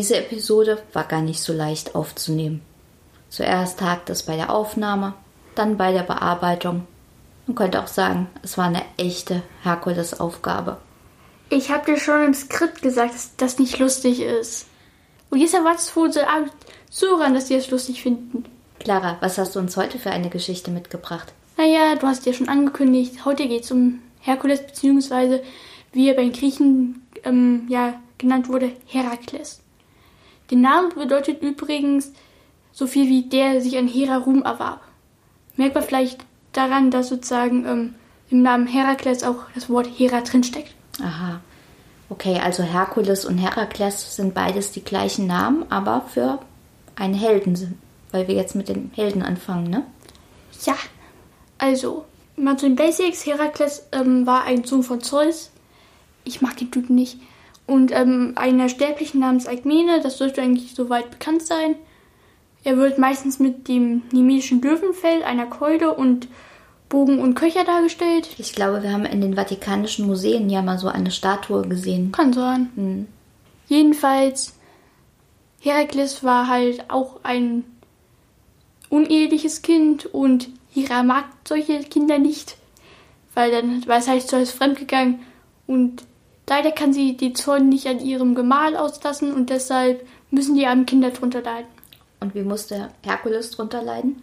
Diese Episode war gar nicht so leicht aufzunehmen. Zuerst hakt es bei der Aufnahme, dann bei der Bearbeitung. Man könnte auch sagen, es war eine echte Herkulesaufgabe. Ich habe dir schon im Skript gesagt, dass das nicht lustig ist. Und jetzt erwartest du unseren Zuhörern, dass sie es lustig finden. Clara, was hast du uns heute für eine Geschichte mitgebracht? Naja, du hast ja schon angekündigt, heute geht es um Herkules, beziehungsweise wie er bei den Griechen ähm, ja, genannt wurde, Herakles. Der Name bedeutet übrigens so viel wie der sich an Hera Ruhm erwarb. Merkt man vielleicht daran, dass sozusagen ähm, im Namen Herakles auch das Wort Hera drinsteckt. Aha. Okay, also Herkules und Herakles sind beides die gleichen Namen, aber für einen Helden sind. Weil wir jetzt mit den Helden anfangen, ne? Ja. Also, mal zu den Basics. Herakles ähm, war ein Sohn von Zeus. Ich mag den Typen nicht und ähm, einer Sterblichen namens Alkmene, das sollte eigentlich soweit bekannt sein. Er wird meistens mit dem nemedischen Löwenfell, einer Keule und Bogen und Köcher dargestellt. Ich glaube, wir haben in den Vatikanischen Museen ja mal so eine Statue gesehen. Kann sein. Hm. Jedenfalls, Herakles war halt auch ein uneheliches Kind und Hera mag solche Kinder nicht, weil dann war es halt so als fremdgegangen und Leider kann sie die Zorn nicht an ihrem Gemahl auslassen und deshalb müssen die armen Kinder drunter leiden. Und wie musste Herkules drunter leiden?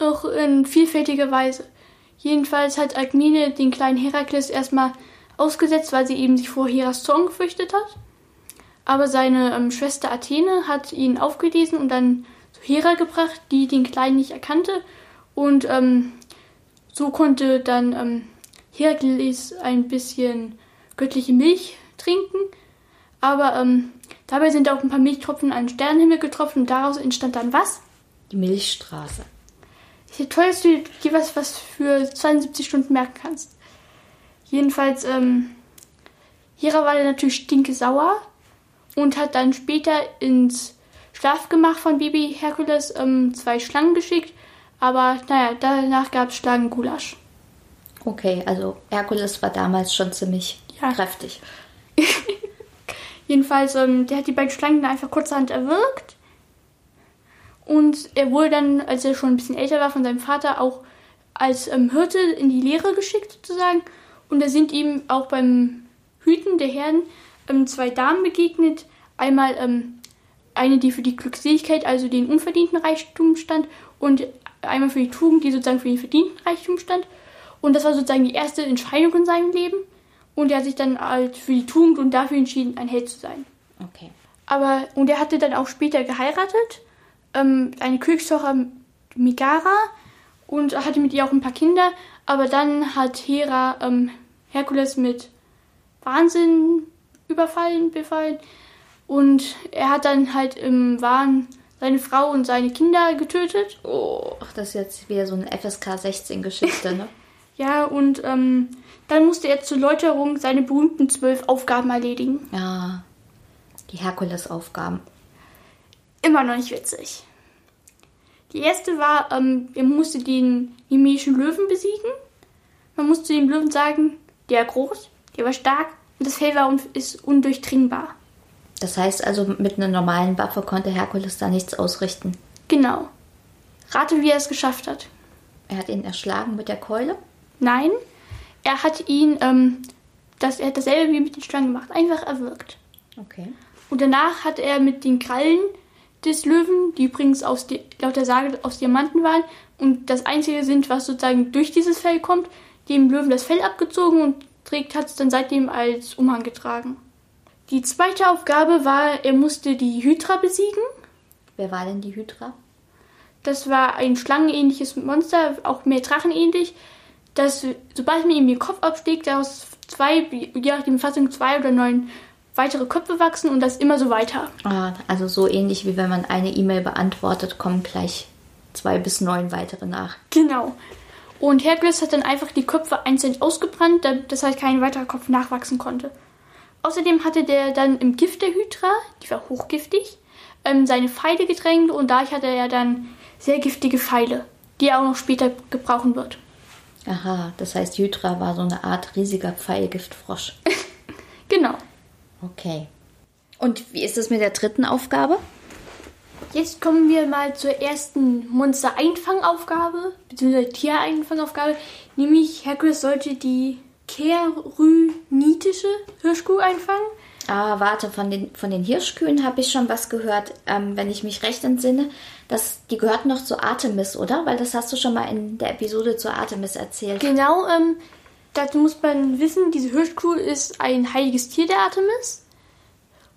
Auch in vielfältiger Weise. Jedenfalls hat Alkmene den kleinen Herakles erstmal ausgesetzt, weil sie eben sich vor Heras Zorn gefürchtet hat. Aber seine ähm, Schwester Athene hat ihn aufgelesen und dann zu Hera gebracht, die den Kleinen nicht erkannte. Und ähm, so konnte dann ähm, Herakles ein bisschen göttliche Milch trinken. Aber ähm, dabei sind auch ein paar Milchtropfen an den Sternenhimmel getroffen und daraus entstand dann was? Die Milchstraße. Ist ja toll, dass du dir was, was für 72 Stunden merken kannst. Jedenfalls, ähm, Hera war dann natürlich stinke sauer und hat dann später ins Schlafgemach von Baby Herkules ähm, zwei Schlangen geschickt. Aber naja, danach gab es Schlangengulasch. Okay, also Herkules war damals schon ziemlich ja. kräftig. Jedenfalls, ähm, der hat die beiden Schlangen dann einfach kurzerhand erwürgt. Und er wurde dann, als er schon ein bisschen älter war, von seinem Vater auch als ähm, Hirte in die Lehre geschickt, sozusagen. Und da sind ihm auch beim Hüten der Herden ähm, zwei Damen begegnet. Einmal ähm, eine, die für die Glückseligkeit, also den unverdienten Reichtum stand, und einmal für die Tugend, die sozusagen für den verdienten Reichtum stand. Und das war sozusagen die erste Entscheidung in seinem Leben. Und er hat sich dann halt für die Tugend und dafür entschieden, ein Held zu sein. Okay. Aber, und er hatte dann auch später geheiratet, ähm, eine Königstochter Megara und hatte mit ihr auch ein paar Kinder. Aber dann hat Hera ähm, Herkules mit Wahnsinn überfallen, befallen. Und er hat dann halt im Wahn seine Frau und seine Kinder getötet. Oh, das ist jetzt wieder so eine FSK 16 Geschichte, ne? ja, und ähm, dann musste er zur Läuterung seine berühmten zwölf Aufgaben erledigen. Ja, die Herkules-Aufgaben. Immer noch nicht witzig. Die erste war, ähm, er musste den nemischen Löwen besiegen. Man musste dem Löwen sagen, der war groß, der war stark und das Fell war un ist undurchdringbar. Das heißt also, mit einer normalen Waffe konnte Herkules da nichts ausrichten. Genau. Rate, wie er es geschafft hat. Er hat ihn erschlagen mit der Keule? Nein, er hat ihn, ähm, das, er hat dasselbe wie mit den Schlangen gemacht, einfach erwürgt. Okay. Und danach hat er mit den Krallen des Löwen, die übrigens aus die, laut der Sage aus Diamanten waren und das einzige sind, was sozusagen durch dieses Fell kommt, dem Löwen das Fell abgezogen und trägt, hat es dann seitdem als Umhang getragen. Die zweite Aufgabe war, er musste die Hydra besiegen. Wer war denn die Hydra? Das war ein schlangenähnliches Monster, auch mehr drachenähnlich, dass sobald man ihm den Kopf abschlägt, daraus zwei, je nachdem Fassung zwei oder neun weitere Köpfe wachsen und das immer so weiter. Ah, also so ähnlich wie wenn man eine E-Mail beantwortet, kommen gleich zwei bis neun weitere nach. Genau. Und Herkules hat dann einfach die Köpfe einzeln ausgebrannt, dass halt kein weiterer Kopf nachwachsen konnte. Außerdem hatte der dann im Gift der Hydra, die war hochgiftig, ähm, seine Pfeile gedrängt und dadurch hatte er dann sehr giftige Pfeile, die er auch noch später gebrauchen wird. Aha, das heißt, Hydra war so eine Art riesiger Pfeilgiftfrosch. genau. Okay. Und wie ist es mit der dritten Aufgabe? Jetzt kommen wir mal zur ersten Monster-Einfangaufgabe, beziehungsweise Tiereinfangaufgabe. Nämlich Herkules sollte die kerynitische Hirschkuh einfangen. Ah, warte, von den, von den Hirschkühen habe ich schon was gehört, ähm, wenn ich mich recht entsinne. Das, die gehört noch zu Artemis, oder? Weil das hast du schon mal in der Episode zu Artemis erzählt. Genau, ähm, dazu muss man wissen, diese Hirschkuh ist ein heiliges Tier der Artemis.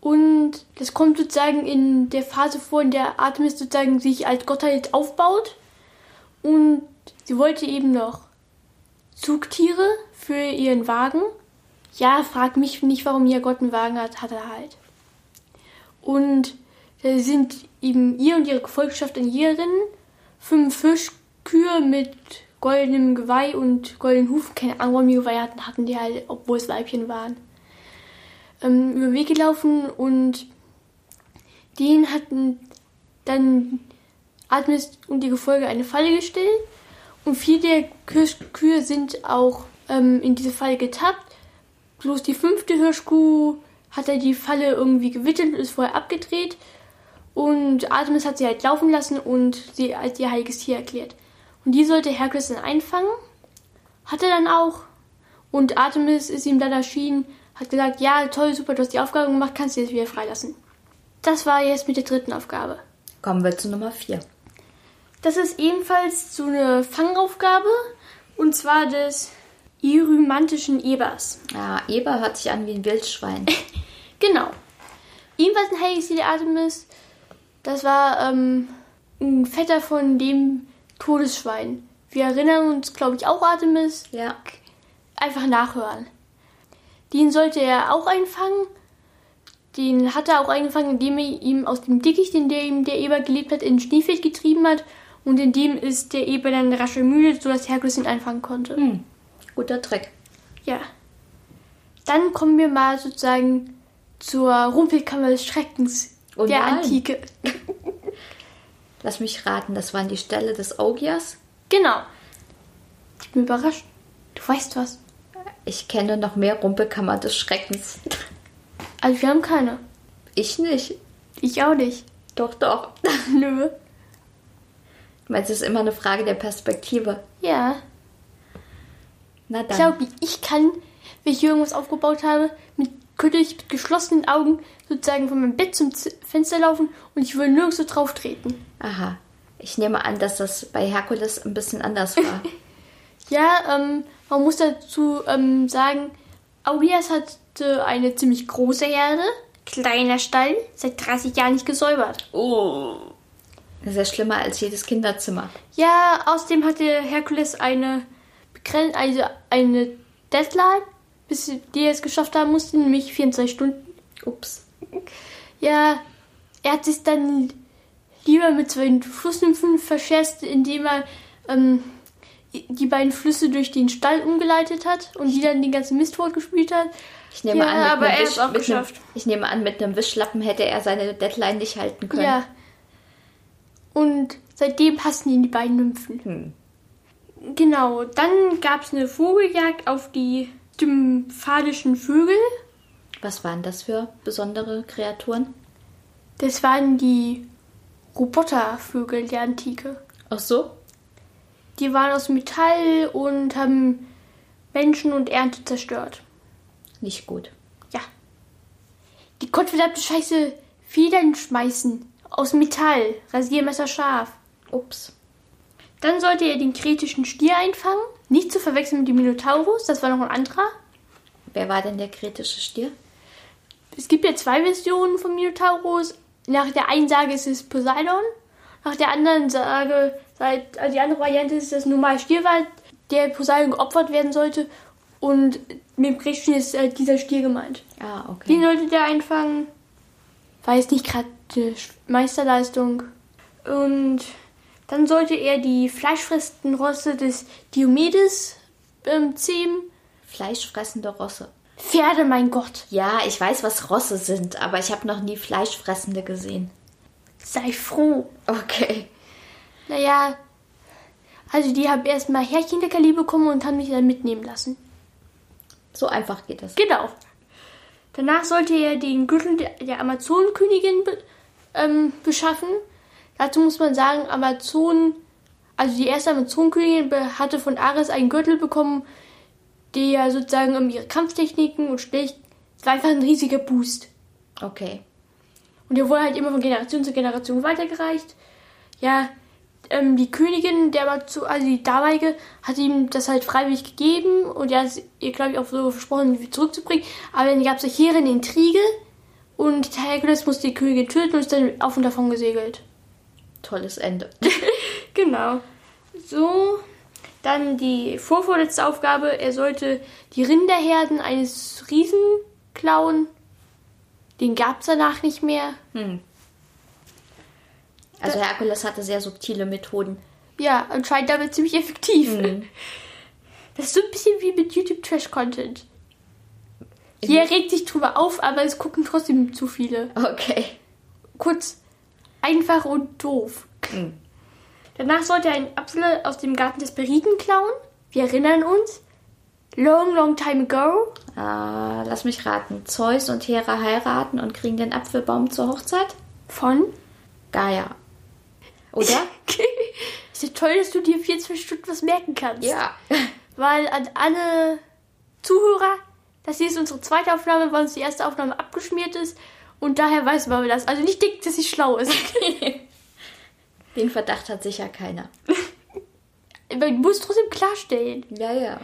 Und das kommt sozusagen in der Phase vor, in der Artemis sozusagen sich als Gottheit aufbaut. Und sie wollte eben noch Zugtiere für ihren Wagen. Ja, frag mich nicht, warum ihr Gott einen Wagen hat, hat er halt. Und da sind eben ihr und ihre Gefolgschaft in Jägerinnen, fünf Fischkühe mit goldenem Geweih und goldenen Hufen, keine Ahnung, warum die Geweih hatten, hatten die halt, obwohl es Weibchen waren ähm, über den Weg gelaufen und den hatten dann Artemis und die Gefolge eine Falle gestellt und vier der Hirschkühe sind auch ähm, in diese Falle getappt. Bloß die fünfte Hirschkuh hat er die Falle irgendwie gewittert und ist vorher abgedreht. Und Artemis hat sie halt laufen lassen und sie als ihr heiliges Tier erklärt. Und die sollte Herkules dann einfangen. Hat er dann auch. Und Artemis ist ihm dann erschienen hat gesagt, ja, toll, super, du hast die Aufgabe gemacht, kannst du jetzt wieder freilassen. Das war jetzt mit der dritten Aufgabe. Kommen wir zu Nummer 4. Das ist ebenfalls so eine Fangaufgabe, und zwar des irymantischen Ebers. Ja, Eber hört sich an wie ein Wildschwein. genau. Ebenfalls ein heiliges der Artemis. Das war ähm, ein Vetter von dem Todesschwein. Wir erinnern uns, glaube ich, auch Artemis. Ja. Einfach nachhören. Den sollte er auch einfangen. Den hat er auch eingefangen, indem er ihm aus dem Dickicht, in dem der Eber gelebt hat, in Schneefeld getrieben hat. Und in dem ist der Eber dann rasch ermüdet, sodass Herkules ihn einfangen konnte. Hm. Guter Trick. Ja. Dann kommen wir mal sozusagen zur Rumpelkammer des Schreckens oh der nein. Antike. Lass mich raten, das waren die Ställe des Augias? Genau. Ich bin überrascht. Du weißt was. Ich kenne noch mehr Rumpelkammer des Schreckens. Also wir haben keine. Ich nicht. Ich auch nicht. Doch, doch. Nö. Du meinst, es ist immer eine Frage der Perspektive. Ja. Na Ich dann. glaube, ich kann, wenn ich irgendwas aufgebaut habe, mit, könnte ich mit geschlossenen Augen sozusagen von meinem Bett zum Fenster laufen und ich würde nirgends so drauf treten. Aha. Ich nehme an, dass das bei Herkules ein bisschen anders war. Ja, ähm, man muss dazu ähm, sagen, Augias hatte eine ziemlich große Herde, kleiner Stall, seit 30 Jahren nicht gesäubert. oh. Das ist ja schlimmer als jedes Kinderzimmer. Ja, außerdem hatte Herkules eine also eine Deadline, bis die er es geschafft haben musste, nämlich 24 Stunden. Ups. Ja, er hat sich dann lieber mit zwei Flussnymphen verscherzt, indem er ähm, die beiden Flüsse durch den Stall umgeleitet hat und die dann den ganzen Mist fortgespielt hat. Ich nehme Ja, an, mit aber einem er Wisch, auch mit einem, geschafft. ich nehme an, mit einem Wischlappen hätte er seine Deadline nicht halten können. Ja. Und seitdem passen ihn die beiden Nymphen. Hm. Genau, dann gab es eine Vogeljagd auf die stymphadischen Vögel. Was waren das für besondere Kreaturen? Das waren die Robotervögel der Antike. Ach so? Die waren aus Metall und haben Menschen und Ernte zerstört. Nicht gut. Ja. Die gottverdammte Scheiße Federn schmeißen. Aus Metall. Rasiermesser scharf. Ups. Dann sollte er den kretischen Stier einfangen. Nicht zu verwechseln mit dem Minotaurus, das war noch ein anderer. Wer war denn der kritische Stier? Es gibt ja zwei Versionen vom Minotaurus. Nach der einen Sage ist es Poseidon. Nach der anderen Sage, also die andere Variante ist das normal Stierwald, der Poseidon geopfert werden sollte. Und mit dem Gretchen ist äh, dieser Stier gemeint. Ah, okay. Den sollte der einfangen. War jetzt nicht gerade die Meisterleistung. Und dann sollte er die fleischfressenden Rosse des Diomedes ähm, zähmen. Fleischfressende Rosse. Pferde, mein Gott. Ja, ich weiß, was Rosse sind, aber ich habe noch nie Fleischfressende gesehen. Sei froh. Okay. Naja, also die haben erstmal Härchenleckerli bekommen und haben mich dann mitnehmen lassen. So einfach geht das. Genau. Danach sollte er den Gürtel der, der Amazonenkönigin be, ähm, beschaffen. Dazu muss man sagen, Amazon, also die erste Amazonenkönigin be- hatte von Ares einen Gürtel bekommen, der sozusagen um ihre Kampftechniken und Stich, es war einfach ein riesiger Boost. Okay. Und der wurde halt immer von Generation zu Generation weitergereicht. Ja, ähm, die Königin, der war zu, also die damalige, hat ihm das halt freiwillig gegeben und er hat es ihr, glaube ich, auch so versprochen, zurückzubringen. Aber dann gab es hier eine Intrige und Herkules musste die Königin töten und ist dann auf und davon gesegelt. Tolles Ende. Genau. So, dann die vorvorletzte Aufgabe, er sollte die Rinderherden eines Riesen klauen. Den gab es danach nicht mehr. Also Herkules hatte sehr subtile Methoden. Ja, anscheinend damit ziemlich effektiv. Mhm. Das ist so ein bisschen wie mit YouTube Trash Content. Jeder regt sich drüber auf, aber es gucken trotzdem zu viele. Okay. Kurz, einfach und doof. Mhm. Danach sollte er einen Apfel aus dem Garten des Periden klauen. Wir erinnern uns. Long, long time ago. Äh, lass mich raten. Zeus und Hera heiraten und kriegen den Apfelbaum zur Hochzeit? Von. Gaia. Oder? ist ja toll, dass du dir 24 Stunden was merken kannst. ja. Weil an alle Zuhörer, das hier ist unsere zweite Aufnahme, weil uns die erste Aufnahme abgeschmiert ist. Und daher weiß man das. Also nicht denkt, dass sie schlau ist. Den Verdacht hat sicher keiner. Aber du musst trotzdem klarstellen. Ja, ja.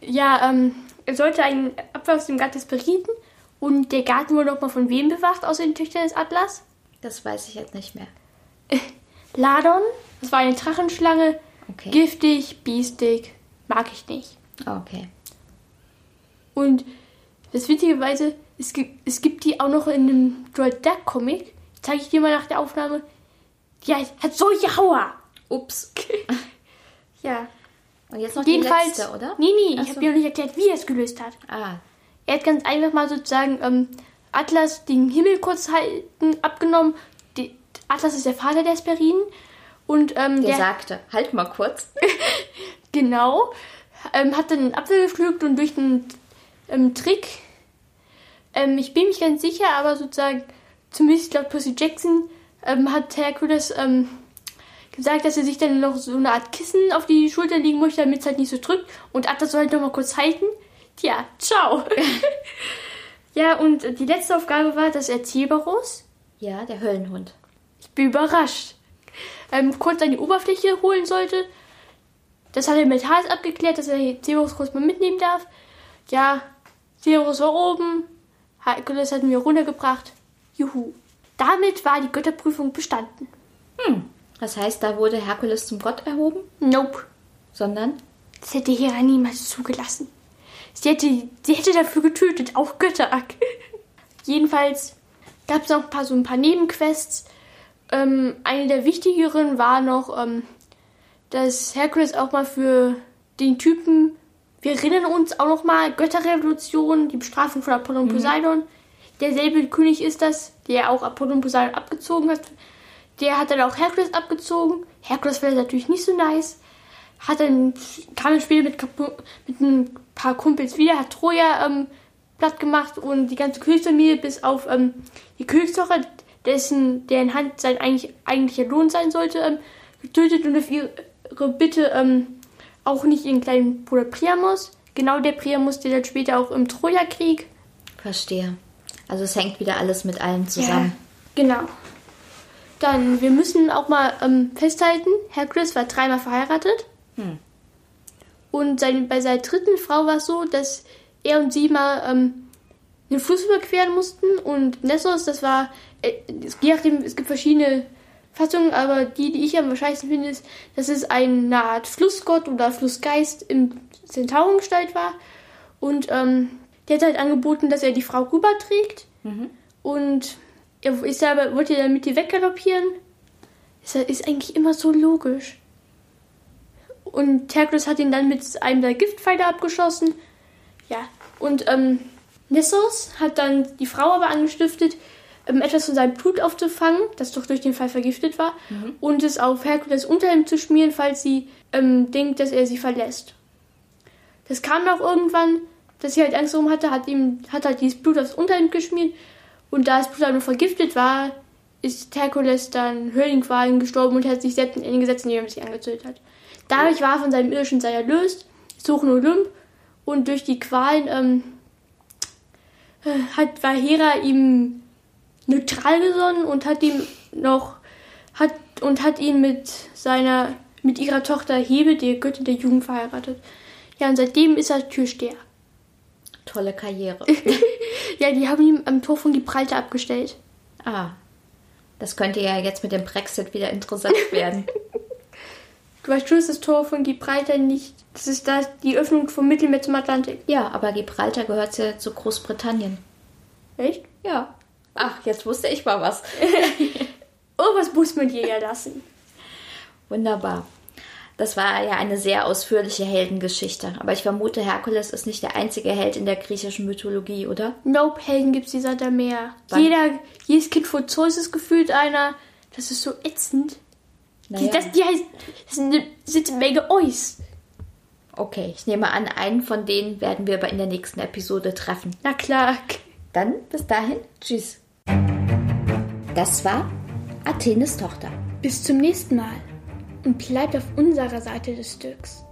Ja, ähm, er sollte einen Apfel aus dem Garten des Periden. Und der Garten wurde nochmal von wem bewacht, außer den Töchtern des Atlas? Das weiß ich jetzt nicht mehr. Ladon. Das war eine Drachenschlange. Okay. Giftig, biestig. Mag ich nicht. Okay. Und das witzigerweise, es gibt, es gibt die auch noch in einem Droid Duck Comic. Zeige ich dir mal nach der Aufnahme. Die hat, solche Hauer. Ups. Ja. Und jetzt noch Jedenfalls. die letzte, oder? Nee, nee, Ach ich habe dir noch nicht erklärt, wie er es gelöst hat. Ah, Er hat ganz einfach mal sozusagen ähm, Atlas den Himmel kurz halten abgenommen. Die, Atlas ist der Vater der Sperinen. Und ähm, der der, sagte, halt mal kurz. Genau. Ähm, hat dann einen Apfel gepflückt und durch einen ähm, Trick, ähm, ich bin mich ganz sicher, aber sozusagen, zumindest laut Percy Jackson, ähm, hat Herkules ähm, gesagt, dass er sich dann noch so eine Art Kissen auf die Schulter legen möchte, damit es halt nicht so drückt. Und Atlas soll halt noch mal kurz halten. Tja, ciao. ja, und die letzte Aufgabe war, dass er Cerberus, Ja, der Höllenhund. ich bin überrascht, ähm, kurz an die Oberfläche holen sollte. Das hat er mit Hals abgeklärt, dass er Cerberus kurz mal mitnehmen darf. Ja, Cerberus war oben, Herkules hat wieder runtergebracht. Juhu. Damit war die Götterprüfung bestanden. Das heißt, da wurde Herkules zum Gott erhoben, Nope. sondern Das hätte Hera niemals zugelassen. Sie hätte, sie hätte dafür getötet, auch Götter. Jedenfalls gab es noch ein paar, so ein paar Nebenquests. Ähm, eine der wichtigeren war noch, ähm, dass Herkules auch mal für den Typen, wir erinnern uns auch noch mal, Götterrevolution, die Bestrafung von Apollon Poseidon. Derselbe König ist das, der auch Apollon Poseidon abgezogen hat. Der hat dann auch Herkules abgezogen. Herkules war natürlich nicht so nice hat dann kam dann später mit, mit ein paar Kumpels wieder, hat Troja ähm, platt gemacht und die ganze Königsfamilie bis auf ähm, die Königstochter, dessen deren Hand sein eigentlich, eigentlicher Lohn sein sollte, ähm, getötet und auf ihre Bitte ähm, auch nicht ihren kleinen Bruder Priamos. Genau der Priamos, der dann später auch im Trojakrieg. verstehe. Also es hängt wieder alles mit allem zusammen. Genau. Dann, wir müssen auch mal ähm, festhalten, Herkules war dreimal verheiratet. Und sein, bei seiner dritten Frau war es so, dass er und sie mal ähm, den Fluss überqueren mussten. Und Nessos, das war, äh, es- je nachdem, es gibt verschiedene Fassungen, aber die, die ich am wahrscheinlichsten finde, ist, dass es eine Art Flussgott oder Flussgeist im Zentaurengestalt war. Und ähm, der hat halt angeboten, dass er die Frau rüberträgt. Und er ist aber, wollte dann mit ihr weggaloppieren. Ist, ist eigentlich immer so logisch. Und Herkules hat ihn dann mit einem der Giftpfeile abgeschossen. Ja, und ähm, Nessos hat dann die Frau aber angestiftet, etwas von seinem Blut aufzufangen, das doch durch den Fall vergiftet war, und es auf Herkules Unterhemd zu schmieren, falls sie ähm, denkt, dass er sie verlässt. Das kam auch irgendwann, dass sie halt Angst darum hatte, hat ihm hat halt dieses Blut aufs Unterhemd geschmiert und da das Blut aber vergiftet war, ist Herkules dann Höhlenqualen gestorben und hat sich selbst in ihn gesetzt, indem er sich angezündet hat. Dadurch war er von seinem irdischen Sein erlöst, sucht in Olymp und durch die Qualen ähm, äh, hat, war Hera ihm neutral gesonnen und hat ihm noch hat und hat ihn mit seiner mit ihrer Tochter Hebe, der Göttin der Jugend, verheiratet. Ja, und seitdem ist er Türsteher. Tolle Karriere. Ja, die haben ihn am Tor von Gibraltar abgestellt. ah, das könnte ja jetzt mit dem Brexit wieder interessant werden. Du weißt schon, ist das Tor von Gibraltar nicht. Das ist da die Öffnung vom Mittelmeer zum Atlantik. ja, aber Gibraltar gehört ja zu Großbritannien. Echt? Ja. Ach, jetzt wusste ich mal was. Oh, was muss man dir ja lassen? Wunderbar. Das war ja eine sehr ausführliche Heldengeschichte. Aber ich vermute, Herkules ist nicht der einzige Held in der griechischen Mythologie, oder? Nope, Helden gibt's dieser da mehr. Wann? Jeder, jedes Kind vor Zeus ist gefühlt einer. Das ist so ätzend. Die, Naja. das, die heißt, das sind eine, sind eine Menge Eus. Okay, ich nehme an, einen von denen werden wir aber in der nächsten Episode treffen. Na klar. Dann bis dahin, tschüss. Das war Athenes Tochter. Bis zum nächsten Mal. Und bleibt auf unserer Seite des Stücks.